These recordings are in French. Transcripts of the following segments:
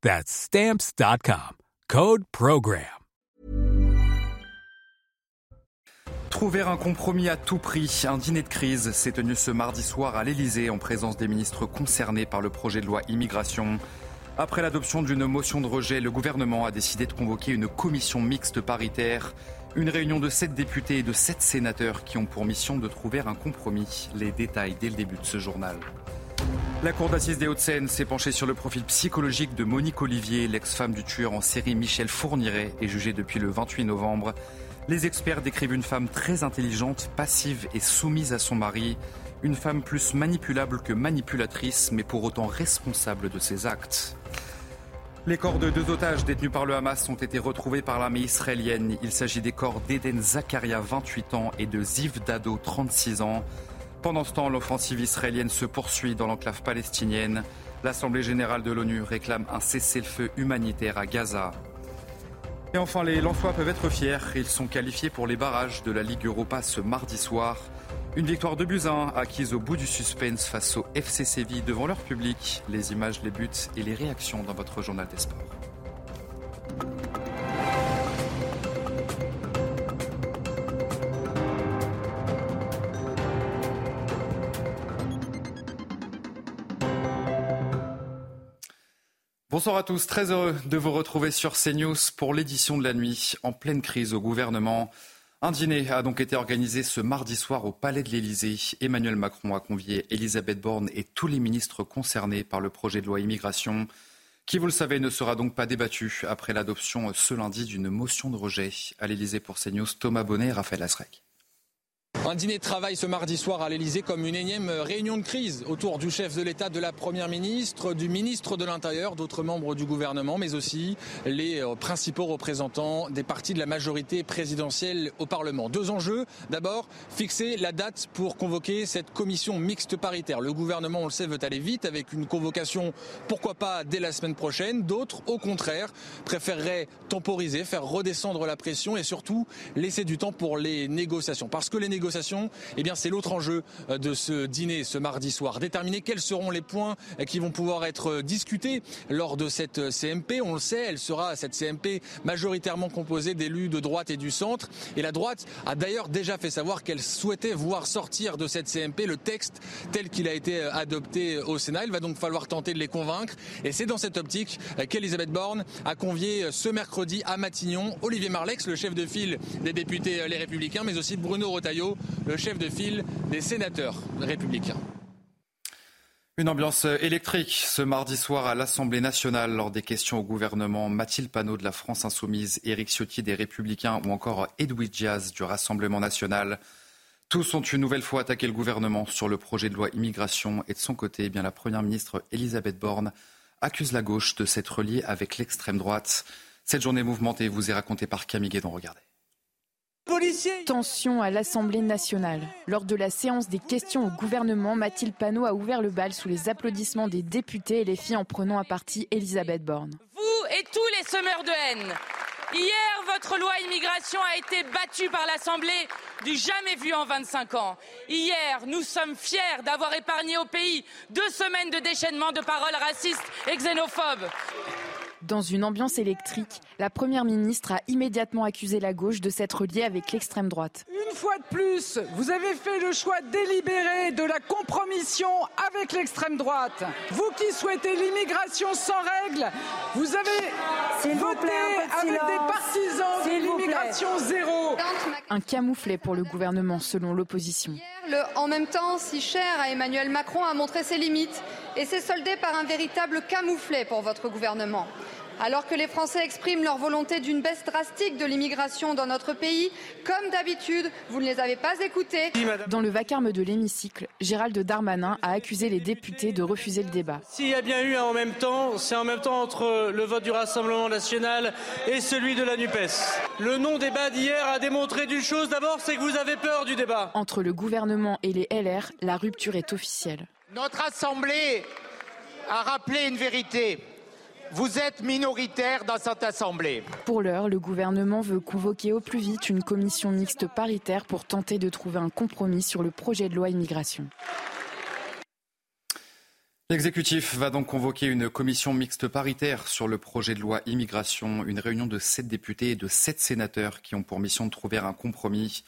That's stamps.com. Code Program. Trouver un compromis à tout prix. Un dîner de crise s'est tenu ce mardi soir à l'Elysée en présence des ministres concernés par le projet de loi immigration. Après l'adoption d'une motion de rejet, le gouvernement a décidé de convoquer une commission mixte paritaire. Une réunion de sept députés et de sept sénateurs qui ont pour mission de trouver un compromis. Les détails dès le début de ce journal. La Cour d'assises des Hauts-de-Seine s'est penchée sur le profil psychologique de Monique Olivier, l'ex-femme du tueur en série Michel Fourniret, est jugée depuis le 28 novembre. Les experts décrivent une femme très intelligente, passive et soumise à son mari. Une femme plus manipulable que manipulatrice, mais pour autant responsable de ses actes. Les corps de deux otages détenus par le Hamas ont été retrouvés par l'armée israélienne. Il s'agit des corps d'Eden Zakaria, 28 ans, et de Ziv Dado, 36 ans. Pendant ce temps, l'offensive israélienne se poursuit dans l'enclave palestinienne. L'Assemblée générale de l'ONU réclame un cessez-le-feu humanitaire à Gaza. Et enfin, les Lensois peuvent être fiers. Ils sont qualifiés pour les barrages de la Ligue Europa ce mardi soir. Une victoire de Buzyn acquise au bout du suspense face au FC Séville devant leur public. Les images, les buts et les réactions dans votre journal des sports. Bonsoir à tous, très heureux de vous retrouver sur CNews pour l'édition de la nuit en pleine crise au gouvernement. Un dîner a donc été organisé ce mardi soir au Palais de l'Élysée. Emmanuel Macron a convié Elisabeth Borne et tous les ministres concernés par le projet de loi immigration, qui, vous le savez, ne sera donc pas débattu après l'adoption ce lundi d'une motion de rejet. À l'Élysée pour CNews, Thomas Bonnet et Raphaël Asrec. Un dîner de travail ce mardi soir à l'Elysée comme une énième réunion de crise autour du chef de l'État, de la Première ministre, du ministre de l'Intérieur, d'autres membres du gouvernement, mais aussi les euh, principaux représentants des partis de la majorité présidentielle au Parlement. Deux enjeux. D'abord, fixer la date pour convoquer cette commission mixte paritaire. Le gouvernement, on le sait, veut aller vite avec une convocation, pourquoi pas dès la semaine prochaine. D'autres, au contraire, préféreraient temporiser, faire redescendre la pression et surtout laisser du temps pour les négociations. Parce que les négociations eh bien c'est l'autre enjeu euh, de ce dîner ce mardi soir. Déterminer quels seront les points euh, qui vont pouvoir être euh, discutés lors de cette CMP. On le sait, elle sera cette CMP majoritairement composée d'élus de droite et du centre. Et la droite a d'ailleurs déjà fait savoir qu'elle souhaitait voir sortir de cette CMP le texte tel qu'il a été adopté au Sénat. Il va donc falloir tenter de les convaincre. Et c'est dans cette optique qu'Elisabeth Borne a convié ce mercredi à Matignon Olivier Marlex, le chef de file des députés Les Républicains, mais aussi Bruno Retailleau, le chef de file des sénateurs républicains. Une ambiance électrique ce mardi soir à l'Assemblée nationale lors des questions au gouvernement. Mathilde Panot de la France Insoumise, Éric Ciotti des Républicains ou encore Edwidge Diaz du Rassemblement national. Tous ont une nouvelle fois attaqué le gouvernement sur le projet de loi immigration et de son côté, eh bien, la Première ministre Elisabeth Borne accuse la gauche de s'être liée avec l'extrême droite. Cette journée mouvementée vous est racontée par Camille Guédon. Regardez. Tension à l'Assemblée nationale. Lors de la séance des questions au gouvernement, Mathilde Panot a ouvert le bal sous les applaudissements des députés et les filles en prenant à partie Elisabeth Borne. Vous et tous les semeurs de haine. Hier, votre loi immigration a été battue par l'Assemblée du jamais vu en 25 ans. Hier, nous sommes fiers d'avoir épargné au pays deux semaines de déchaînement de paroles racistes et xénophobes. Dans une ambiance électrique, la Première ministre a immédiatement accusé la gauche de s'être liée avec l'extrême droite. Une fois de plus, vous avez fait le choix délibéré de la compromission avec l'extrême droite. Vous qui souhaitez l'immigration sans règles, vous avez voté avec des partisans de l'immigration zéro. Un camouflet pour le gouvernement, selon l'opposition. Le en même temps si cher à Emmanuel Macron a montré ses limites et s'est soldé par un véritable camouflet pour votre gouvernement. Alors que les Français expriment leur volonté d'une baisse drastique de l'immigration dans notre pays, comme d'habitude, vous ne les avez pas écoutés. Dans le vacarme de l'hémicycle, Gérald Darmanin a accusé les députés de refuser le débat. S'il y a bien eu un en même temps, c'est en même temps entre le vote du Rassemblement national et celui de la NUPES. Le non-débat d'hier a démontré d'une chose d'abord, c'est que vous avez peur du débat. Entre le gouvernement et les LR, la rupture est officielle. Notre Assemblée a rappelé une vérité. Vous êtes minoritaire dans cette Assemblée. Pour l'heure, le gouvernement veut convoquer au plus vite une commission mixte paritaire pour tenter de trouver un compromis sur le projet de loi immigration. L'exécutif va donc convoquer une commission mixte paritaire sur le projet de loi immigration, une réunion de sept députés et de sept sénateurs qui ont pour mission de trouver un compromis.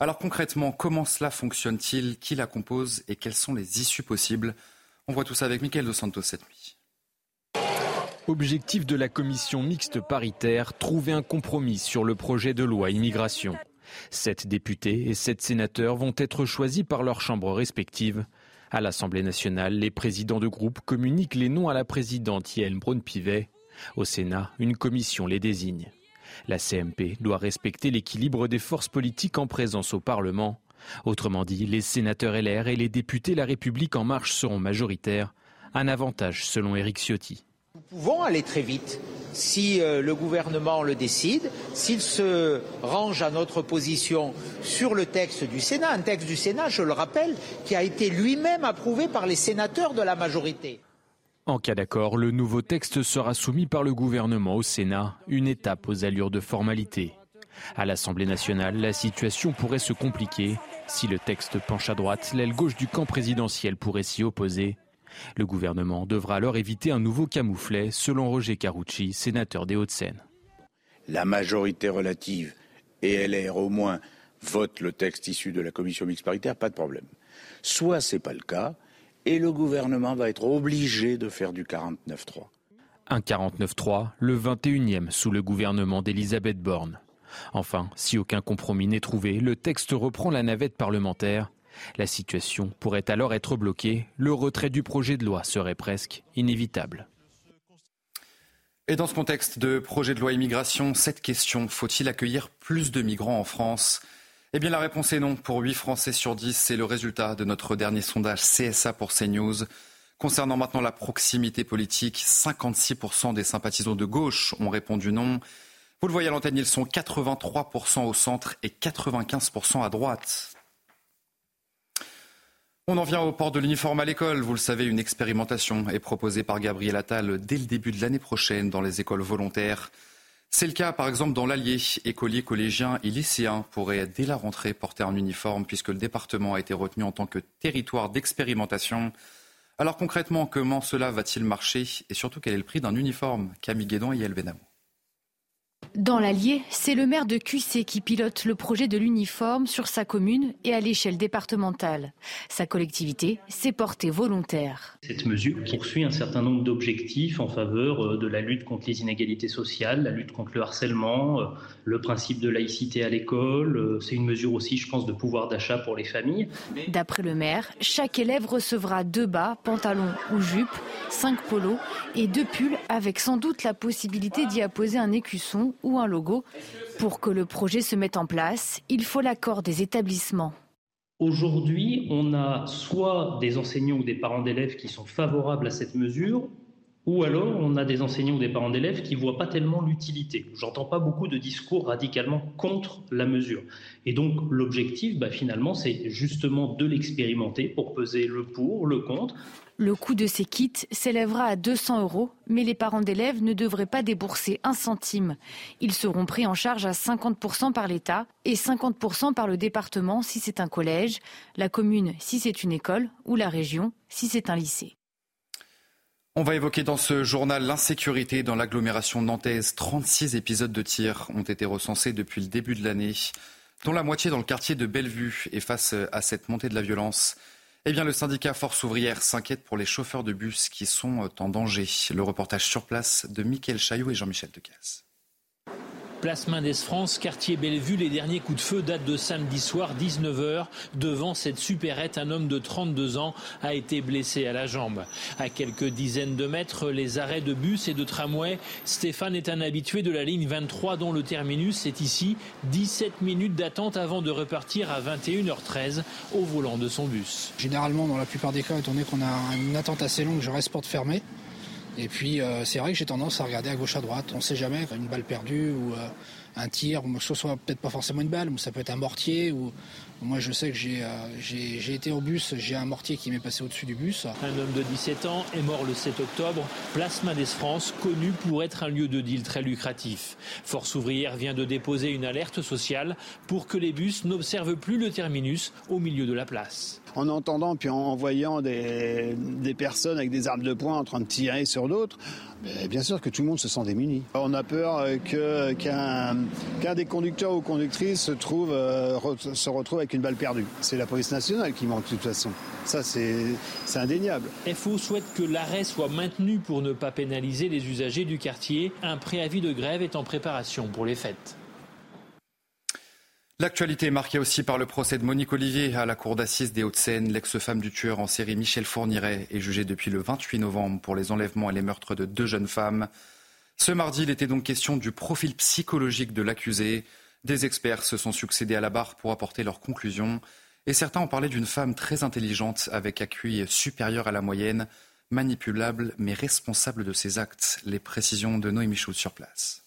Alors concrètement, comment cela fonctionne-t-il? Qui la compose? Et quelles sont les issues possibles? On voit tout ça avec Mickaël Dos Santos cette nuit. Objectif de la commission mixte paritaire, trouver un compromis sur le projet de loi immigration. Sept députés et sept sénateurs vont être choisis par leurs chambres respectives. À l'Assemblée nationale, les présidents de groupe communiquent les noms à la présidente Yael Braun-Pivet. Au Sénat, une commission les désigne. La CMP doit respecter l'équilibre des forces politiques en présence au Parlement. Autrement dit, les sénateurs LR et les députés La République en marche seront majoritaires. Un avantage selon Éric Ciotti. Nous pouvons aller très vite si euh, le gouvernement le décide, s'il se range à notre position sur le texte du Sénat, un texte du Sénat, je le rappelle, qui a été lui-même approuvé par les sénateurs de la majorité. En cas d'accord, le nouveau texte sera soumis par le gouvernement au Sénat, une étape aux allures de formalité. À l'Assemblée nationale, la situation pourrait se compliquer. Si le texte penche à droite, l'aile gauche du camp présidentiel pourrait s'y opposer. Le gouvernement devra alors éviter un nouveau camouflet, selon Roger Carucci, sénateur des Hauts-de-Seine. La majorité relative et LR au moins votent le texte issu de la commission mixte paritaire, pas de problème. Soit c'est pas le cas, et le gouvernement va être obligé de faire du 49-3. Un 49-3, le 21e sous le gouvernement d'Elisabeth Borne. Enfin, si aucun compromis n'est trouvé, le texte reprend la navette parlementaire. La situation pourrait alors être bloquée. Le retrait du projet de loi serait presque inévitable. Et dans ce contexte de projet de loi immigration, cette question, faut-il accueillir plus de migrants en France? Eh bien la réponse est non. Pour 8 Français sur 10, c'est le résultat de notre dernier sondage CSA pour CNews. Concernant maintenant la proximité politique, 56% des sympathisants de gauche ont répondu non. Vous le voyez à l'antenne, ils sont 83% au centre et 95% à droite. On en vient au port de l'uniforme à l'école. Vous le savez, une expérimentation est proposée par Gabriel Attal dès le début de l'année prochaine dans les écoles volontaires. C'est le cas, par exemple, dans l'Allier. Écoliers, collégiens et lycéens pourraient, dès la rentrée, porter un uniforme puisque le département a été retenu en tant que territoire d'expérimentation. Alors concrètement, comment cela va-t-il marcher et surtout quel est le prix d'un uniforme? Camille Guédon et Yael Benamou. Dans l'Allier, c'est le maire de QC qui pilote le projet de l'uniforme sur sa commune et à l'échelle départementale. Sa collectivité s'est portée volontaire. Cette mesure poursuit un certain nombre d'objectifs en faveur euh, de la lutte contre les inégalités sociales, la lutte contre le harcèlement, euh, le principe de laïcité à l'école. Euh, c'est une mesure aussi, je pense, de pouvoir d'achat pour les familles. D'après le maire, chaque élève recevra deux bas, pantalons ou jupes, cinq polos et deux pulls avec sans doute la possibilité d'y apposer un écusson ou un logo. Pour que le projet se mette en place, il faut l'accord des établissements. Aujourd'hui, on a soit des enseignants ou des parents d'élèves qui sont favorables à cette mesure, ou alors on a des enseignants ou des parents d'élèves qui ne voient pas tellement l'utilité. J'entends pas beaucoup de discours radicalement contre la mesure. Et donc l'objectif, bah, finalement, c'est justement de l'expérimenter pour peser le pour, le contre, le coût de ces kits s'élèvera à 200 euros, mais les parents d'élèves ne devraient pas débourser un centime. Ils seront pris en charge à 50% par l'État et 50% par le département si c'est un collège, la commune si c'est une école ou la région si c'est un lycée. On va évoquer dans ce journal l'insécurité dans l'agglomération nantaise. 36 épisodes de tirs ont été recensés depuis le début de l'année, dont la moitié dans le quartier de Bellevue. Et face à cette montée de la violence, eh bien, le syndicat Force ouvrière s'inquiète pour les chauffeurs de bus qui sont en danger. Le reportage sur place de Mickaël Chaillot et Jean-Michel Decaze. Place Mendes France, quartier Bellevue, les derniers coups de feu datent de samedi soir 19h. Devant cette supérette, un homme de 32 ans a été blessé à la jambe. À quelques dizaines de mètres, les arrêts de bus et de tramway. Stéphane est un habitué de la ligne 23 dont le terminus est ici. 17 minutes d'attente avant de repartir à 21h13 au volant de son bus. Généralement, dans la plupart des cas, étant donné qu'on a une attente assez longue, je reste porte fermée. Et puis euh, c'est vrai que j'ai tendance à regarder à gauche à droite. On ne sait jamais, une balle perdue ou euh, un tir, ce soit peut-être pas forcément une balle, mais ça peut être un mortier. Ou moi je sais que j'ai euh, été au bus, j'ai un mortier qui m'est passé au-dessus du bus. Un homme de 17 ans est mort le 7 octobre. Place Mendes France, connu pour être un lieu de deal très lucratif. Force ouvrière vient de déposer une alerte sociale pour que les bus n'observent plus le terminus au milieu de la place en entendant puis en voyant des, personnes avec des armes de poing en train de tirer sur d'autres, bien sûr que tout le monde se sent démuni. On a peur qu'un des conducteurs ou conductrices se, trouve, euh, se retrouve avec une balle perdue. C'est la police nationale qui manque de toute façon. Ça, c'est indéniable. FO souhaite que l'arrêt soit maintenu pour ne pas pénaliser les usagers du quartier. Un préavis de grève est en préparation pour les fêtes. L'actualité est marquée aussi par le procès de Monique Olivier à la cour d'assises des Hauts-de-Seine. L'ex-femme du tueur en série Michel Fourniret est jugée depuis le 28 novembre pour les enlèvements et les meurtres de deux jeunes femmes. Ce mardi, il était donc question du profil psychologique de l'accusé. Des experts se sont succédés à la barre pour apporter leurs conclusions. Et certains ont parlé d'une femme très intelligente avec accueil supérieur à la moyenne, manipulable mais responsable de ses actes. Les précisions de Noémie Schultz sur place.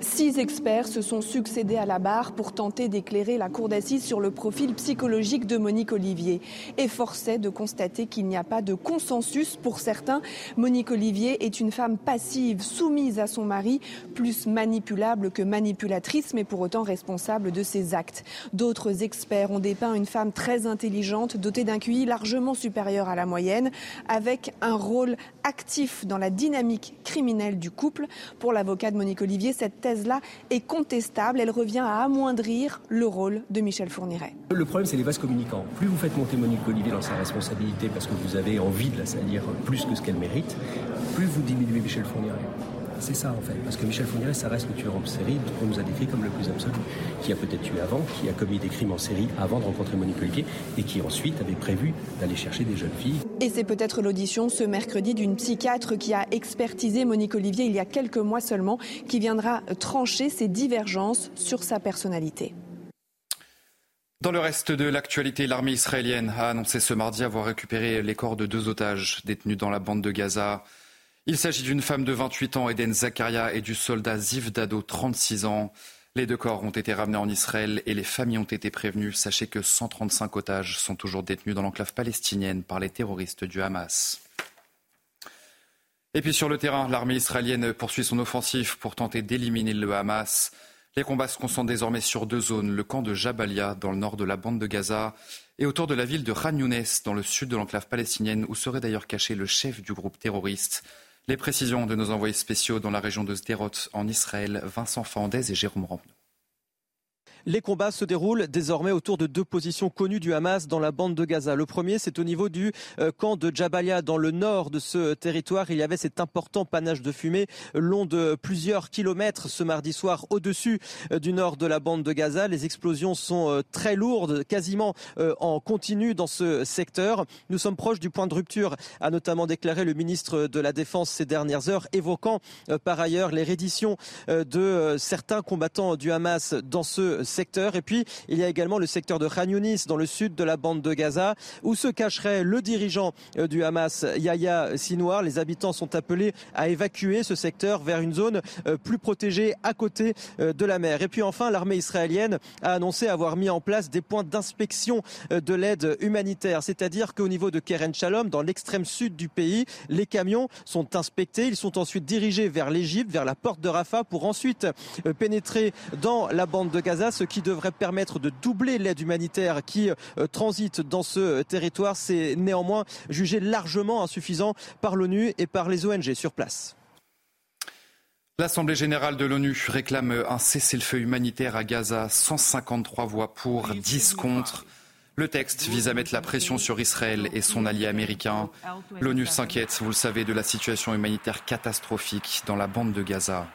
Six experts se sont succédés à la barre pour tenter d'éclairer la cour d'assises sur le profil psychologique de Monique Olivier. Et de constater qu'il n'y a pas de consensus pour certains. Monique Olivier est une femme passive, soumise à son mari, plus manipulable que manipulatrice, mais pour autant responsable de ses actes. D'autres experts ont dépeint une femme très intelligente, dotée d'un QI largement supérieur à la moyenne, avec un rôle actif dans la dynamique criminelle du couple. Pour l'avocat de Monique Olivier, thèse-là est contestable. Elle revient à amoindrir le rôle de Michel Fourniret. Le problème, c'est les vases communicants. Plus vous faites monter Monique Olivier dans sa responsabilité parce que vous avez envie de la salir plus que ce qu'elle mérite, plus vous diminuez Michel Fourniret. C'est ça en fait, parce que Michel Fourniret, ça reste le tueur en série qu'on nous a décrit comme le plus absolu, qui a peut-être tué avant, qui a commis des crimes en série avant de rencontrer Monique Olivier, et qui ensuite avait prévu d'aller chercher des jeunes filles. Et c'est peut-être l'audition ce mercredi d'une psychiatre qui a expertisé Monique Olivier il y a quelques mois seulement, qui viendra trancher ses divergences sur sa personnalité. Dans le reste de l'actualité, l'armée israélienne a annoncé ce mardi avoir récupéré les corps de deux otages détenus dans la bande de Gaza. Il s'agit d'une femme de 28 ans, Eden Zakaria, et du soldat Ziv Dado, 36 ans. Les deux corps ont été ramenés en Israël et les familles ont été prévenues. Sachez que 135 otages sont toujours détenus dans l'enclave palestinienne par les terroristes du Hamas. Et puis sur le terrain, l'armée israélienne poursuit son offensive pour tenter d'éliminer le Hamas. Les combats se concentrent désormais sur deux zones, le camp de Jabalia dans le nord de la bande de Gaza et autour de la ville de Khan Younes dans le sud de l'enclave palestinienne où serait d'ailleurs caché le chef du groupe terroriste. Les précisions de nos envoyés spéciaux dans la région de Sderot en Israël, Vincent Fandez et Jérôme Rampenou. Les combats se déroulent désormais autour de deux positions connues du Hamas dans la bande de Gaza. Le premier, c'est au niveau du euh, camp de Jabalia, dans le nord de ce territoire. Il y avait cet important panache de fumée long de plusieurs kilomètres ce mardi soir au-dessus euh, du nord de la bande de Gaza. Les explosions sont euh, très lourdes, quasiment en continu dans ce secteur. Nous sommes proches du point de rupture, a notamment déclaré le ministre de la Défense ces dernières heures, évoquant par ailleurs les redditions de certains combattants du Hamas dans ce secteur Et puis, il y a également le secteur de Khan dans le sud de la bande de Gaza, où se cacherait le dirigeant euh, du Hamas, Yahya Sinwar. Les habitants sont appelés à évacuer ce secteur vers une zone euh, plus protégée à côté euh, de la mer. Et puis enfin, l'armée israélienne a annoncé avoir mis en place des points d'inspection de l'aide humanitaire. C'est-à-dire qu'au niveau de Keren Shalom, dans l'extrême sud du pays, les camions sont inspectés. Ils sont ensuite dirigés vers l'Égypte, vers la porte de Rafah, pour ensuite pénétrer dans la bande de Gaza ce qui devrait permettre de doubler l'aide humanitaire qui transite dans ce territoire. C'est néanmoins jugé largement insuffisant par l'ONU et par les ONG sur place. L'Assemblée générale de l'ONU réclame un cessez-le-feu humanitaire à Gaza, 153 voix pour, 10 contre. Le texte vise à mettre la pression sur Israël et son allié américain. L'ONU s'inquiète, vous le savez, de la situation humanitaire catastrophique dans la bande de Gaza.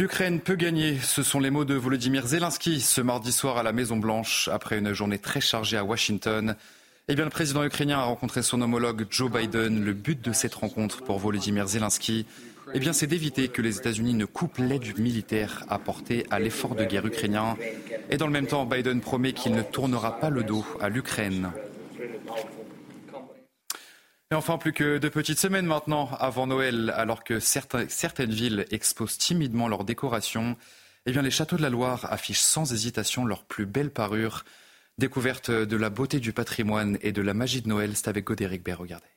L'Ukraine peut gagner, ce sont les mots de Volodymyr Zelensky ce mardi soir à la Maison Blanche après une journée très chargée à Washington. Eh bien, le président ukrainien a rencontré son homologue Joe Biden. Le but de cette rencontre pour Volodymyr Zelensky, eh bien, c'est d'éviter que les États-Unis ne coupent l'aide militaire apportée à l'effort de guerre ukrainien. Et dans le même temps, Biden promet qu'il ne tournera pas le dos à l'Ukraine. Et enfin, plus que deux petites semaines maintenant avant Noël, alors que certaines villes exposent timidement leurs décorations, eh bien, les châteaux de la Loire affichent sans hésitation leur plus belle parure. Découverte de la beauté du patrimoine et de la magie de Noël, c'est avec Godéric Baird, regardez.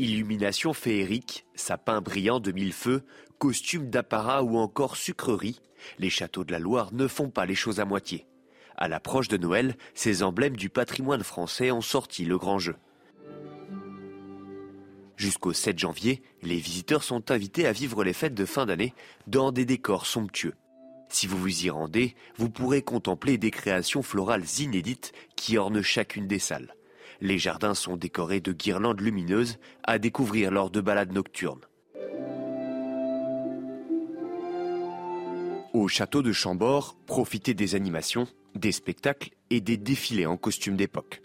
Illumination féerique, sapins brillants de mille feux, costumes d'apparat ou encore sucreries, les châteaux de la Loire ne font pas les choses à moitié. À l'approche de Noël, ces emblèmes du patrimoine français ont sorti le grand jeu. Jusqu'au 7 janvier, les visiteurs sont invités à vivre les fêtes de fin d'année dans des décors somptueux. Si vous vous y rendez, vous pourrez contempler des créations florales inédites qui ornent chacune des salles. Les jardins sont décorés de guirlandes lumineuses à découvrir lors de balades nocturnes. Au château de Chambord, profitez des animations, des spectacles et des défilés en costume d'époque.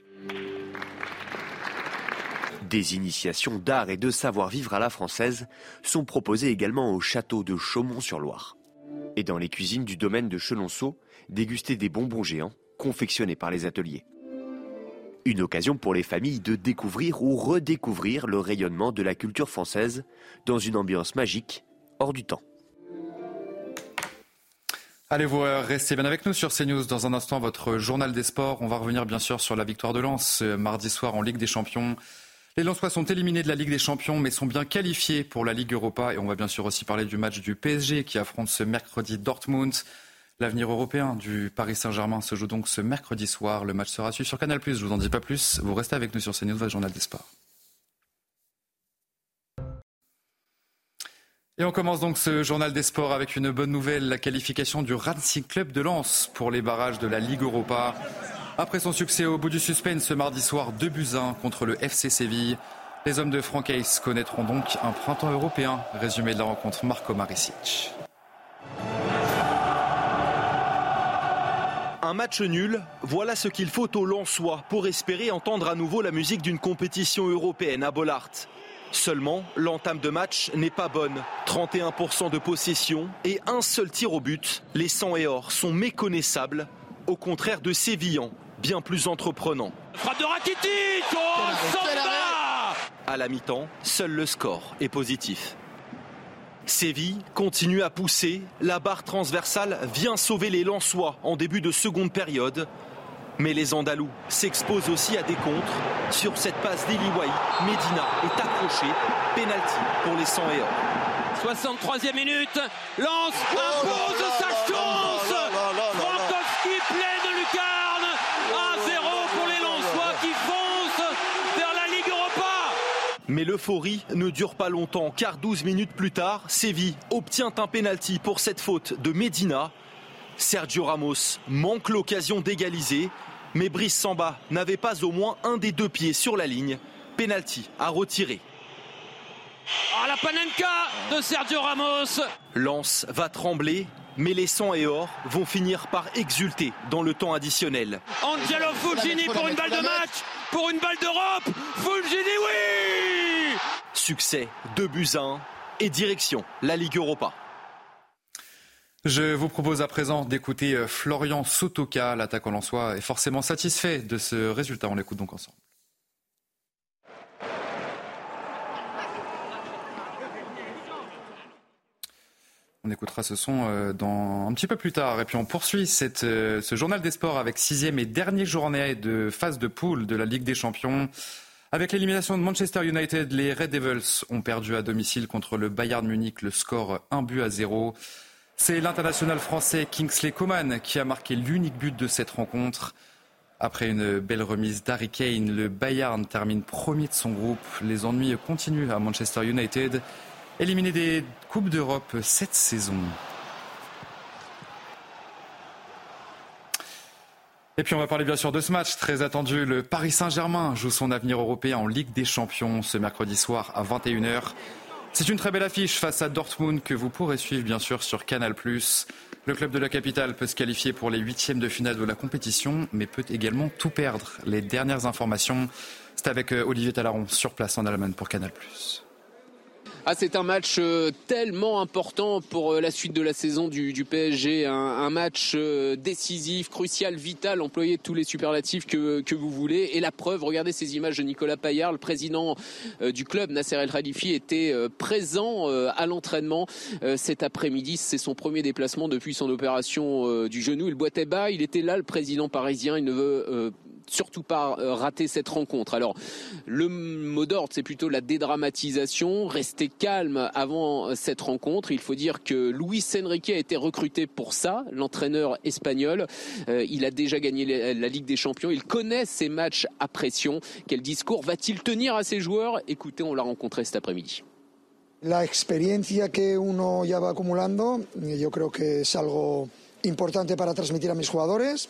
Des initiations d'art et de savoir-vivre à la française sont proposées également au château de Chaumont-sur-Loire et dans les cuisines du domaine de Chenonceau, déguster des bonbons géants confectionnés par les ateliers. Une occasion pour les familles de découvrir ou redécouvrir le rayonnement de la culture française dans une ambiance magique hors du temps. Allez vous restez bien avec nous sur CNews. Dans un instant, votre journal des sports. On va revenir bien sûr sur la victoire de Lens mardi soir en Ligue des Champions. Les Lensois sont éliminés de la Ligue des Champions, mais sont bien qualifiés pour la Ligue Europa. Et on va bien sûr aussi parler du match du PSG qui affronte ce mercredi Dortmund. L'avenir européen du Paris Saint-Germain se joue donc ce mercredi soir. Le match sera suivi sur Canal+. Je vous en dis pas plus. Vous restez avec nous sur CNews, votre journal des sports. Et on commence donc ce journal des sports avec une bonne nouvelle, la qualification du Racing Club de Lens pour les barrages de la Ligue Europa. Après son succès au bout du suspense ce mardi soir 2 buts 1 contre le FC Séville, les hommes de Francaise connaîtront donc un printemps européen. Résumé de la rencontre Marco Maricic. Un match nul, voilà ce qu'il faut au Lensois pour espérer entendre à nouveau la musique d'une compétition européenne à Bollard. Seulement, l'entame de match n'est pas bonne. 31% de possession et un seul tir au but. Les 100 et or sont méconnaissables, au contraire de Sévillan, bien plus entreprenant. Frappe de Rakitic Oh, À la mi-temps, seul le score est positif. Séville continue à pousser. La barre transversale vient sauver les Lensois en début de seconde période. Mais les Andalous s'exposent aussi à des contres. Sur cette passe d'Eliwai, Medina est accroché. Penalty pour les 100 et 63e minute, Lance impose sa chance Frankowski pleine lucarne 1-0 pour les Lensois qui foncent vers la Ligue Europa Mais l'euphorie ne dure pas longtemps car 12 minutes plus tard, Séville obtient un penalty pour cette faute de Medina. Sergio Ramos manque l'occasion d'égaliser, mais Brice Samba n'avait pas au moins un des deux pieds sur la ligne. Penalty à retirer. Ah, la panenka de Sergio Ramos Lance va trembler, mais les 100 et or vont finir par exulter dans le temps additionnel. Angelo Fulgini pour une balle de match, pour une balle d'Europe Fulgini, oui Succès, 2 buts à 1 et direction la Ligue Europa. Je vous propose à présent d'écouter Florian Sotoka. L'attaquant lensois est forcément satisfait de ce résultat. On l'écoute donc ensemble. On écoutera ce son dans, un petit peu plus tard. Et puis on poursuit cette, ce journal des sports avec sixième et dernière journée de phase de poule de la Ligue des Champions. Avec l'élimination de Manchester United, les Red Devils ont perdu à domicile contre le Bayern Munich le score 1 but à 0. C'est l'international français Kingsley Coman qui a marqué l'unique but de cette rencontre. Après une belle remise d'Harry Kane, le Bayern termine premier de son groupe. Les ennuis continuent à Manchester United, éliminé des Coupes d'Europe cette saison. Et puis on va parler bien sûr de ce match très attendu. Le Paris Saint-Germain joue son avenir européen en Ligue des Champions ce mercredi soir à 21h. C'est une très belle affiche face à Dortmund que vous pourrez suivre bien sûr sur Canal+. Le club de la capitale peut se qualifier pour les huitièmes de finale de la compétition, mais peut également tout perdre. Les dernières informations, c'est avec euh, Olivier Talaron sur place en Allemagne pour Canal+. Ah, c'est un match euh, tellement important pour euh, la suite de la saison du, PSG. Un, match euh, décisif, crucial, vital, employer tous les superlatifs que, que, vous voulez. Et la preuve, regardez ces images de Nicolas Payard, le président du club, Nasser El Khalifi, était présent à l'entraînement cet après-midi. C'est son premier déplacement depuis son opération du genou. Il boitait bas, il était là, le président parisien. Il ne veut surtout pas euh, rater cette rencontre. Alors, le mot d'ordre, c'est plutôt la dédramatisation, rester calme avant euh, cette rencontre. Il faut dire que Luis Enrique a été recruté pour ça, l'entraîneur espagnol. Euh, il a déjà gagné la Ligue des Champions. Il connaît ces matchs à pression. Quel discours va-t-il tenir à ses joueurs? Écoutez, on l'a rencontré cet après-midi. La experiencia que uno ya va acumulando, yo creo que es algo importante para transmitir a mis jugadores.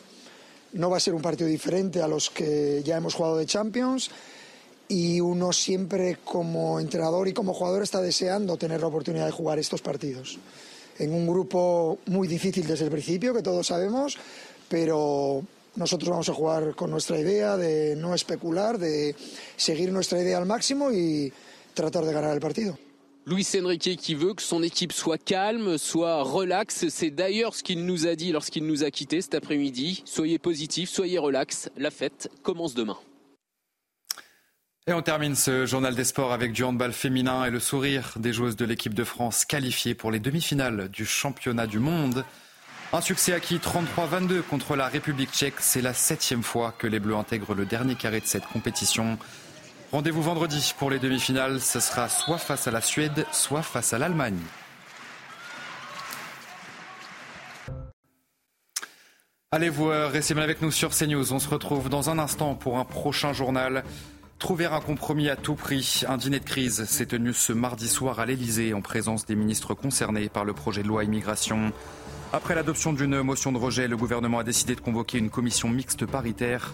No va a ser un partido diferente a los que ya hemos jugado de Champions y uno siempre como entrenador y como jugador está deseando tener la oportunidad de jugar estos partidos. En un grupo muy difícil desde el principio, que todos sabemos, pero nosotros vamos a jugar con nuestra idea de no especular, de seguir nuestra idea al máximo y tratar de ganar el partido. Luis Enrique qui veut que son équipe soit calme, soit relaxe. C'est d'ailleurs ce qu'il nous a dit lorsqu'il nous a quittés cet après-midi. Soyez positifs, soyez relax. La fête commence demain. Et on termine ce journal des sports avec du handball féminin et le sourire des joueuses de l'équipe de France qualifiées pour les demi-finales du championnat du monde. Un succès acquis 33-22 contre la République tchèque. C'est la septième fois que les Bleus intègrent le dernier carré de cette compétition. Rendez-vous vendredi pour les demi-finales. Ce sera soit face à la Suède, soit face à l'Allemagne. Allez, vous euh, restez bien avec nous sur CNews. On se retrouve dans un instant pour un prochain journal. Trouver un compromis à tout prix. Un dîner de crise s'est tenu ce mardi soir à l'Elysée en présence des ministres concernés par le projet de loi immigration. Après l'adoption d'une motion de rejet, le gouvernement a décidé de convoquer une commission mixte paritaire.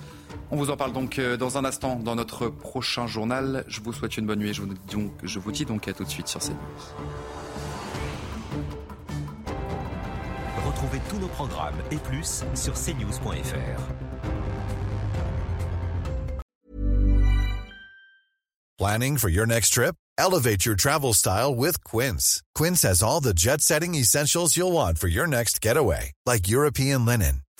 On vous en parle donc euh, dans un instant dans notre prochain journal. Je vous souhaite une bonne nuit et je vous, donc, je vous dis donc à tout de suite sur CNews. Retrouvez tous nos programmes et plus sur cnews.fr. Planning for your next trip? Elevate your travel style with Quince. Quince has all the jet-setting essentials you'll want for your next getaway, like European linen